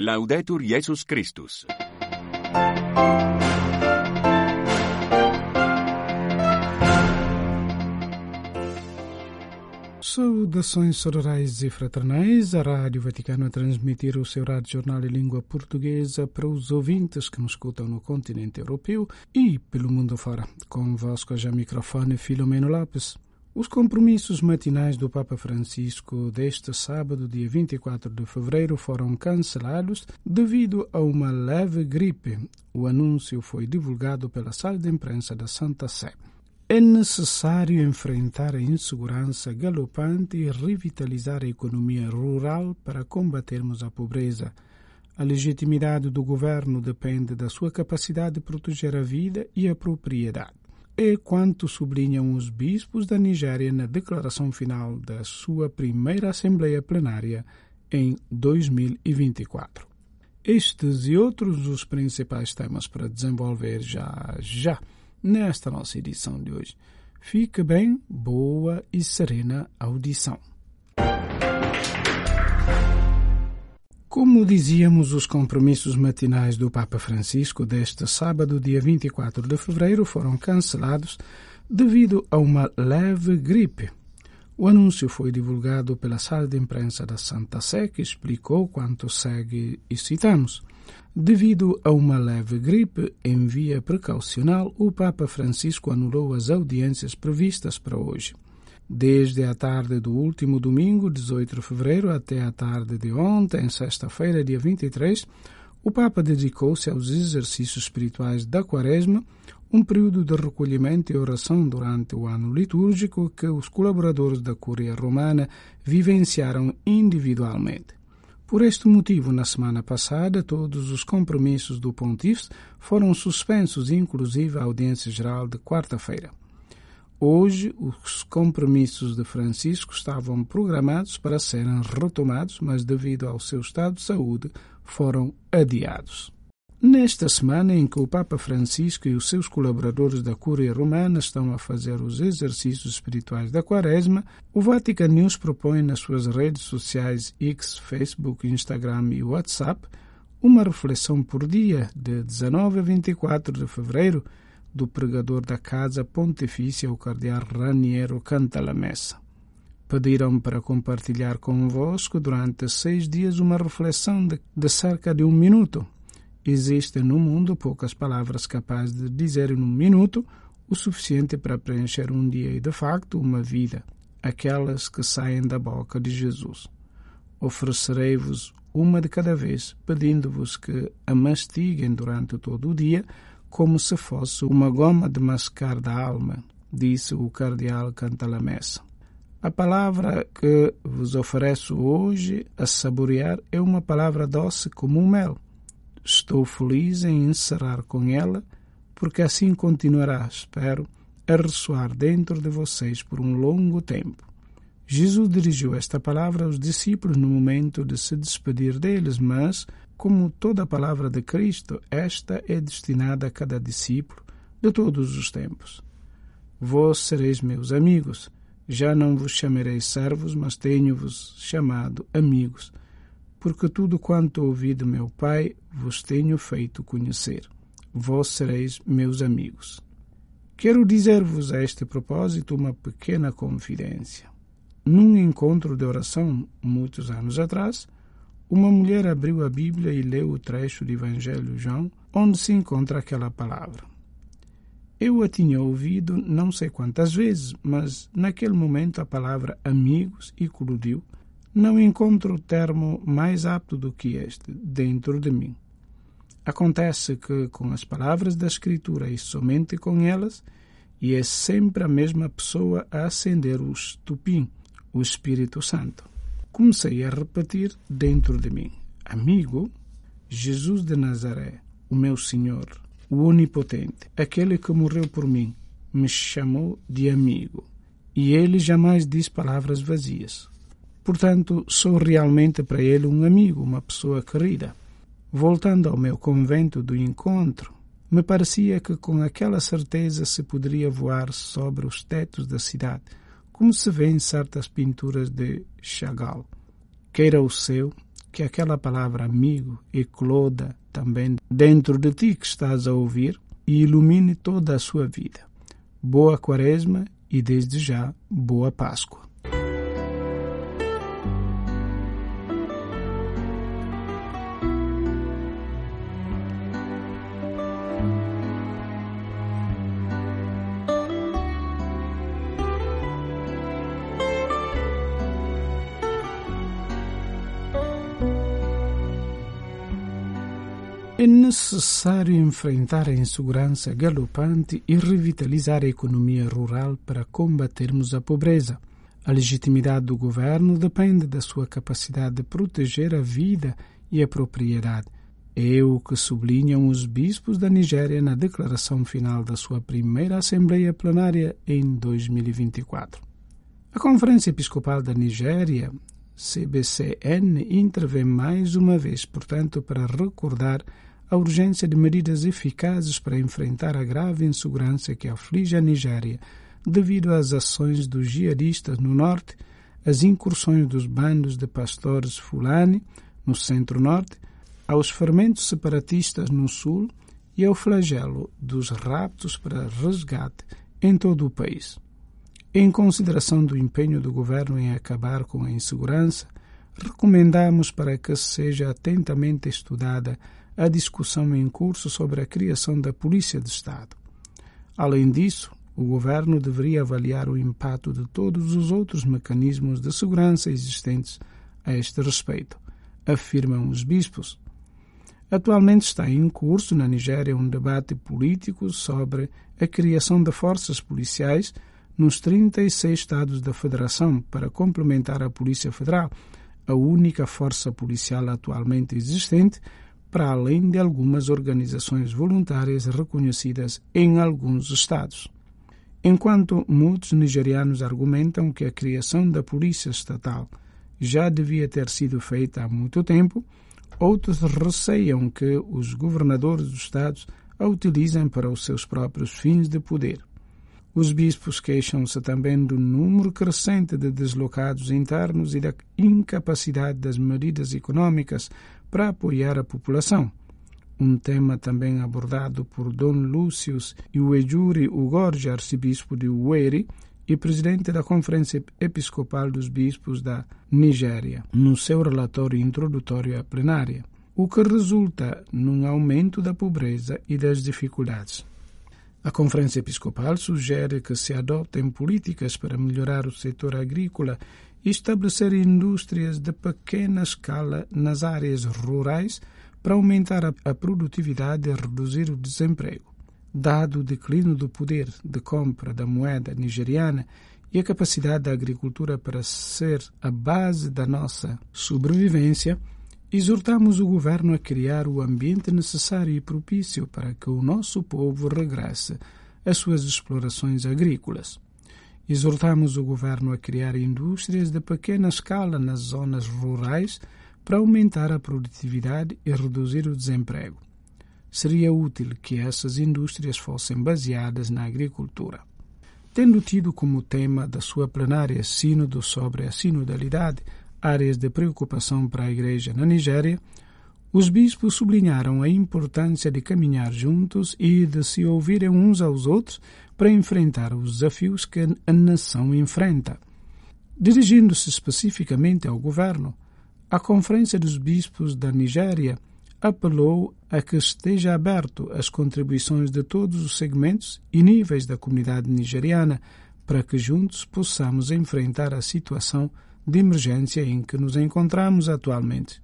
Laudetur Jesus Christus. Saudações sororais e fraternais. A Rádio Vaticano a transmitir o seu rádio jornal em língua portuguesa para os ouvintes que nos escutam no continente europeu e pelo mundo fora. Convosco já microfone Filomeno Lopes. Os compromissos matinais do Papa Francisco deste sábado, dia 24 de fevereiro, foram cancelados devido a uma leve gripe. O anúncio foi divulgado pela sala de imprensa da Santa Sé. É necessário enfrentar a insegurança galopante e revitalizar a economia rural para combatermos a pobreza. A legitimidade do governo depende da sua capacidade de proteger a vida e a propriedade. É quanto sublinham os bispos da Nigéria na declaração final da sua primeira Assembleia Plenária em 2024. Estes e outros os principais temas para desenvolver já já nesta nossa edição de hoje. Fique bem, boa e serena audição. Como dizíamos, os compromissos matinais do Papa Francisco deste sábado, dia 24 de fevereiro, foram cancelados devido a uma leve gripe. O anúncio foi divulgado pela sala de imprensa da Santa Sé, que explicou quanto segue e citamos. Devido a uma leve gripe em via precaucional, o Papa Francisco anulou as audiências previstas para hoje. Desde a tarde do último domingo, 18 de fevereiro, até a tarde de ontem, sexta-feira, dia 23, o Papa dedicou-se aos exercícios espirituais da Quaresma, um período de recolhimento e oração durante o ano litúrgico que os colaboradores da Curia Romana vivenciaram individualmente. Por este motivo, na semana passada, todos os compromissos do Pontífice foram suspensos, inclusive a audiência geral de quarta-feira. Hoje, os compromissos de Francisco estavam programados para serem retomados, mas devido ao seu estado de saúde, foram adiados. Nesta semana em que o Papa Francisco e os seus colaboradores da Cúria Romana estão a fazer os exercícios espirituais da Quaresma, o Vatican News propõe nas suas redes sociais X, Facebook, Instagram e WhatsApp uma reflexão por dia de 19 a 24 de fevereiro do pregador da Casa Pontifícia, o cardeal Raniero Cantalamessa. Pediram para compartilhar convosco durante seis dias uma reflexão de, de cerca de um minuto. Existem no mundo poucas palavras capazes de dizer em um minuto o suficiente para preencher um dia e, de facto, uma vida, aquelas que saem da boca de Jesus. Oferecerei-vos uma de cada vez, pedindo-vos que a mastiguem durante todo o dia, como se fosse uma goma de mascar da alma, disse o cardeal Cantalamessa. A palavra que vos ofereço hoje a saborear é uma palavra doce como o mel. Estou feliz em encerrar com ela, porque assim continuará, espero, a ressoar dentro de vocês por um longo tempo. Jesus dirigiu esta palavra aos discípulos no momento de se despedir deles, mas, como toda a palavra de Cristo, esta é destinada a cada discípulo de todos os tempos. Vós sereis meus amigos. Já não vos chamarei servos, mas tenho-vos chamado amigos, porque tudo quanto ouvi de meu Pai vos tenho feito conhecer. Vós sereis meus amigos. Quero dizer-vos a este propósito uma pequena confidência. Num encontro de oração, muitos anos atrás, uma mulher abriu a Bíblia e leu o trecho do Evangelho João, onde se encontra aquela palavra. Eu a tinha ouvido não sei quantas vezes, mas naquele momento a palavra amigos eclodiu. Não encontro termo mais apto do que este dentro de mim. Acontece que com as palavras da Escritura e somente com elas, e é sempre a mesma pessoa a acender o estupim, o Espírito Santo. Comecei a repetir dentro de mim: Amigo, Jesus de Nazaré, o meu Senhor, o Onipotente, aquele que morreu por mim, me chamou de amigo. E ele jamais diz palavras vazias. Portanto, sou realmente para ele um amigo, uma pessoa querida. Voltando ao meu convento do encontro, me parecia que com aquela certeza se poderia voar sobre os tetos da cidade como se vê em certas pinturas de Chagall. Queira o seu, que aquela palavra amigo ecloda também dentro de ti que estás a ouvir e ilumine toda a sua vida. Boa Quaresma e desde já boa Páscoa. É necessário enfrentar a insegurança galopante e revitalizar a economia rural para combatermos a pobreza. A legitimidade do governo depende da sua capacidade de proteger a vida e a propriedade. É o que sublinham os bispos da Nigéria na declaração final da sua primeira Assembleia Plenária em 2024. A Conferência Episcopal da Nigéria, CBCN, intervém mais uma vez, portanto, para recordar a urgência de medidas eficazes para enfrentar a grave insegurança que aflige a Nigéria devido às ações dos jihadistas no norte, às incursões dos bandos de pastores Fulani no centro-norte, aos fermentos separatistas no sul e ao flagelo dos raptos para resgate em todo o país. Em consideração do empenho do governo em acabar com a insegurança, recomendamos para que seja atentamente estudada a discussão em curso sobre a criação da Polícia de Estado. Além disso, o governo deveria avaliar o impacto de todos os outros mecanismos de segurança existentes a este respeito, afirmam os bispos. Atualmente está em curso na Nigéria um debate político sobre a criação de forças policiais nos 36 estados da Federação para complementar a Polícia Federal, a única força policial atualmente existente para além de algumas organizações voluntárias reconhecidas em alguns estados. Enquanto muitos nigerianos argumentam que a criação da Polícia Estatal já devia ter sido feita há muito tempo, outros receiam que os governadores dos estados a utilizem para os seus próprios fins de poder. Os bispos queixam-se também do número crescente de deslocados internos e da incapacidade das medidas econômicas para apoiar a população. Um tema também abordado por Dom Lúcius Iwejuri Ugorja, arcebispo de Uweri e presidente da Conferência Episcopal dos Bispos da Nigéria, no seu relatório introdutório à plenária, o que resulta num aumento da pobreza e das dificuldades. A Conferência Episcopal sugere que se adotem políticas para melhorar o setor agrícola e estabelecer indústrias de pequena escala nas áreas rurais para aumentar a produtividade e reduzir o desemprego. Dado o declínio do poder de compra da moeda nigeriana e a capacidade da agricultura para ser a base da nossa sobrevivência, exortamos o governo a criar o ambiente necessário e propício para que o nosso povo regresse às suas explorações agrícolas. Exortamos o governo a criar indústrias de pequena escala nas zonas rurais para aumentar a produtividade e reduzir o desemprego. Seria útil que essas indústrias fossem baseadas na agricultura. Tendo tido como tema da sua plenária Sínodo sobre a sinodalidade, áreas de preocupação para a Igreja na Nigéria, os bispos sublinharam a importância de caminhar juntos e de se ouvirem uns aos outros para enfrentar os desafios que a nação enfrenta. Dirigindo-se especificamente ao governo, a Conferência dos Bispos da Nigéria apelou a que esteja aberto às contribuições de todos os segmentos e níveis da comunidade nigeriana para que juntos possamos enfrentar a situação de emergência em que nos encontramos atualmente.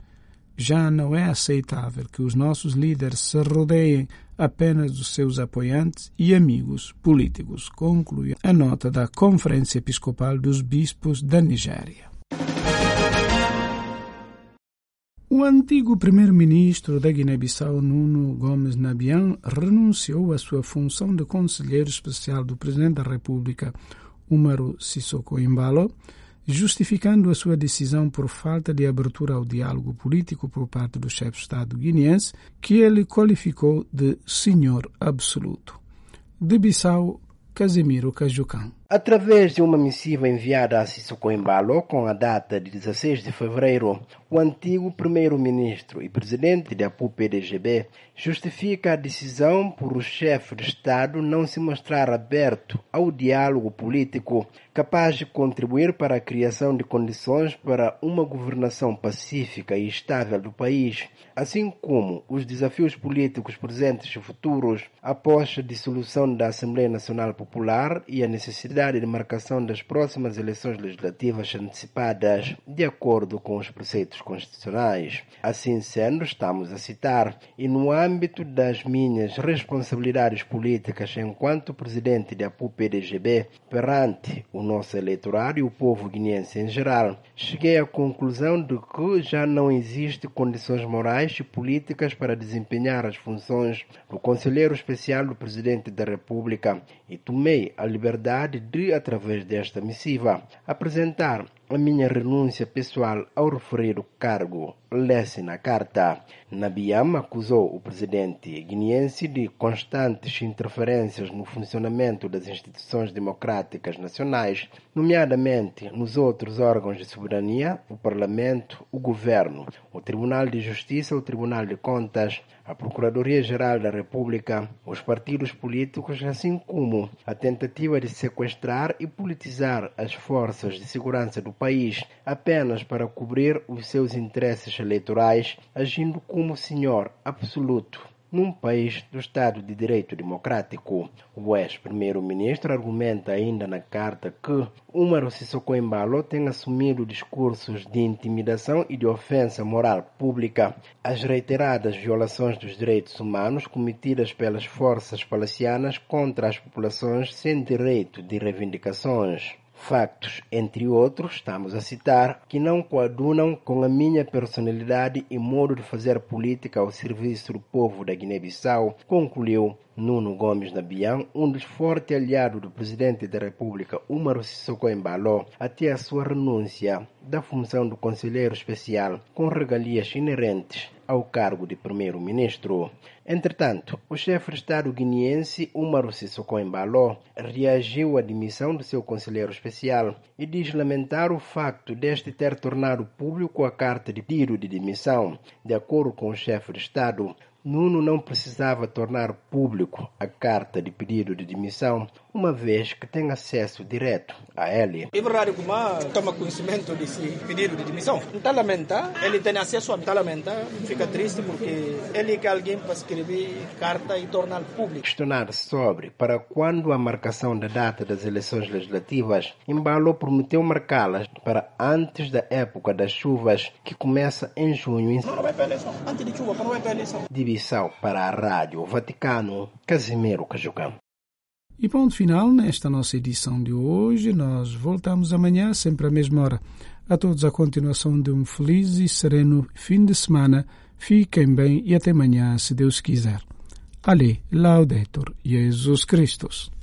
Já não é aceitável que os nossos líderes se rodeiem apenas dos seus apoiantes e amigos políticos, conclui a nota da Conferência Episcopal dos Bispos da Nigéria. O antigo primeiro-ministro da Guiné-Bissau, Nuno Gomes Nabian, renunciou à sua função de conselheiro especial do presidente da República, Umaru Sissoko Embalo, justificando a sua decisão por falta de abertura ao diálogo político por parte do chefe de Estado guineense, que ele qualificou de senhor absoluto. De Bissau, Casimiro Cajucão. Através de uma missiva enviada a Sissoko Embalo com a data de 16 de fevereiro, o antigo primeiro-ministro e presidente da APU-PDGB justifica a decisão por o chefe de Estado não se mostrar aberto ao diálogo político capaz de contribuir para a criação de condições para uma governação pacífica e estável do país, assim como os desafios políticos presentes e futuros após a dissolução da Assembleia Nacional Popular e a necessidade de marcação das próximas eleições legislativas antecipadas de acordo com os preceitos constitucionais. Assim sendo, estamos a citar, e no âmbito das minhas responsabilidades políticas enquanto presidente da PUP-PDGB perante o nosso eleitorado e o povo guineense em geral, cheguei à conclusão de que já não existem condições morais e políticas para desempenhar as funções do Conselheiro Especial do Presidente da República e tomei a liberdade de, através desta missiva, apresentar a minha renúncia pessoal ao referido cargo. Lesse na carta. Nabiam acusou o presidente guineense de constantes interferências no funcionamento das instituições democráticas nacionais, nomeadamente nos outros órgãos de soberania, o Parlamento, o Governo, o Tribunal de Justiça, o Tribunal de Contas, a Procuradoria-Geral da República, os partidos políticos, assim como a tentativa de sequestrar e politizar as forças de segurança do país apenas para cobrir os seus interesses eleitorais, agindo como senhor absoluto num país do Estado de Direito Democrático. O ex-primeiro-ministro argumenta ainda na carta que Umaro Sissoko Embalo tem assumido discursos de intimidação e de ofensa moral pública. As reiteradas violações dos direitos humanos cometidas pelas forças palacianas contra as populações sem direito de reivindicações factos, entre outros, estamos a citar, que não coadunam com a minha personalidade e modo de fazer política ao serviço do povo da Guiné-Bissau, concluiu Nuno Gomes Nabian, um dos fortes aliados do presidente da República, Umaru Sissoko Embalo, até a sua renúncia da função do conselheiro especial com regalias inerentes ao cargo de primeiro-ministro. Entretanto, o chefe de Estado guineense, Umaru Sissoko Embalo, reagiu à demissão do seu conselheiro especial e diz lamentar o facto deste ter tornado público a carta de pedido de demissão. De acordo com o chefe de Estado, Nuno não precisava tornar público a carta de pedido de demissão, uma vez que tem acesso direto a ele. É verdade que uma toma conhecimento desse pedido de demissão. Está lamenta, ele tem acesso a está lamenta, fica triste porque ele quer alguém para escrever carta e tornar público. Questionar sobre para quando a marcação da data das eleições legislativas, Embalo prometeu marcá-las para antes da época das chuvas, que começa em junho. Não, não vai para eleição. Antes de chuva, não vai para eleição. Divisão para a Rádio Vaticano, Casimiro Cajucão. E ponto final nesta nossa edição de hoje. Nós voltamos amanhã, sempre à mesma hora. A todos a continuação de um feliz e sereno fim de semana. Fiquem bem e até amanhã, se Deus quiser. Ali, Laudetur Jesus Christus.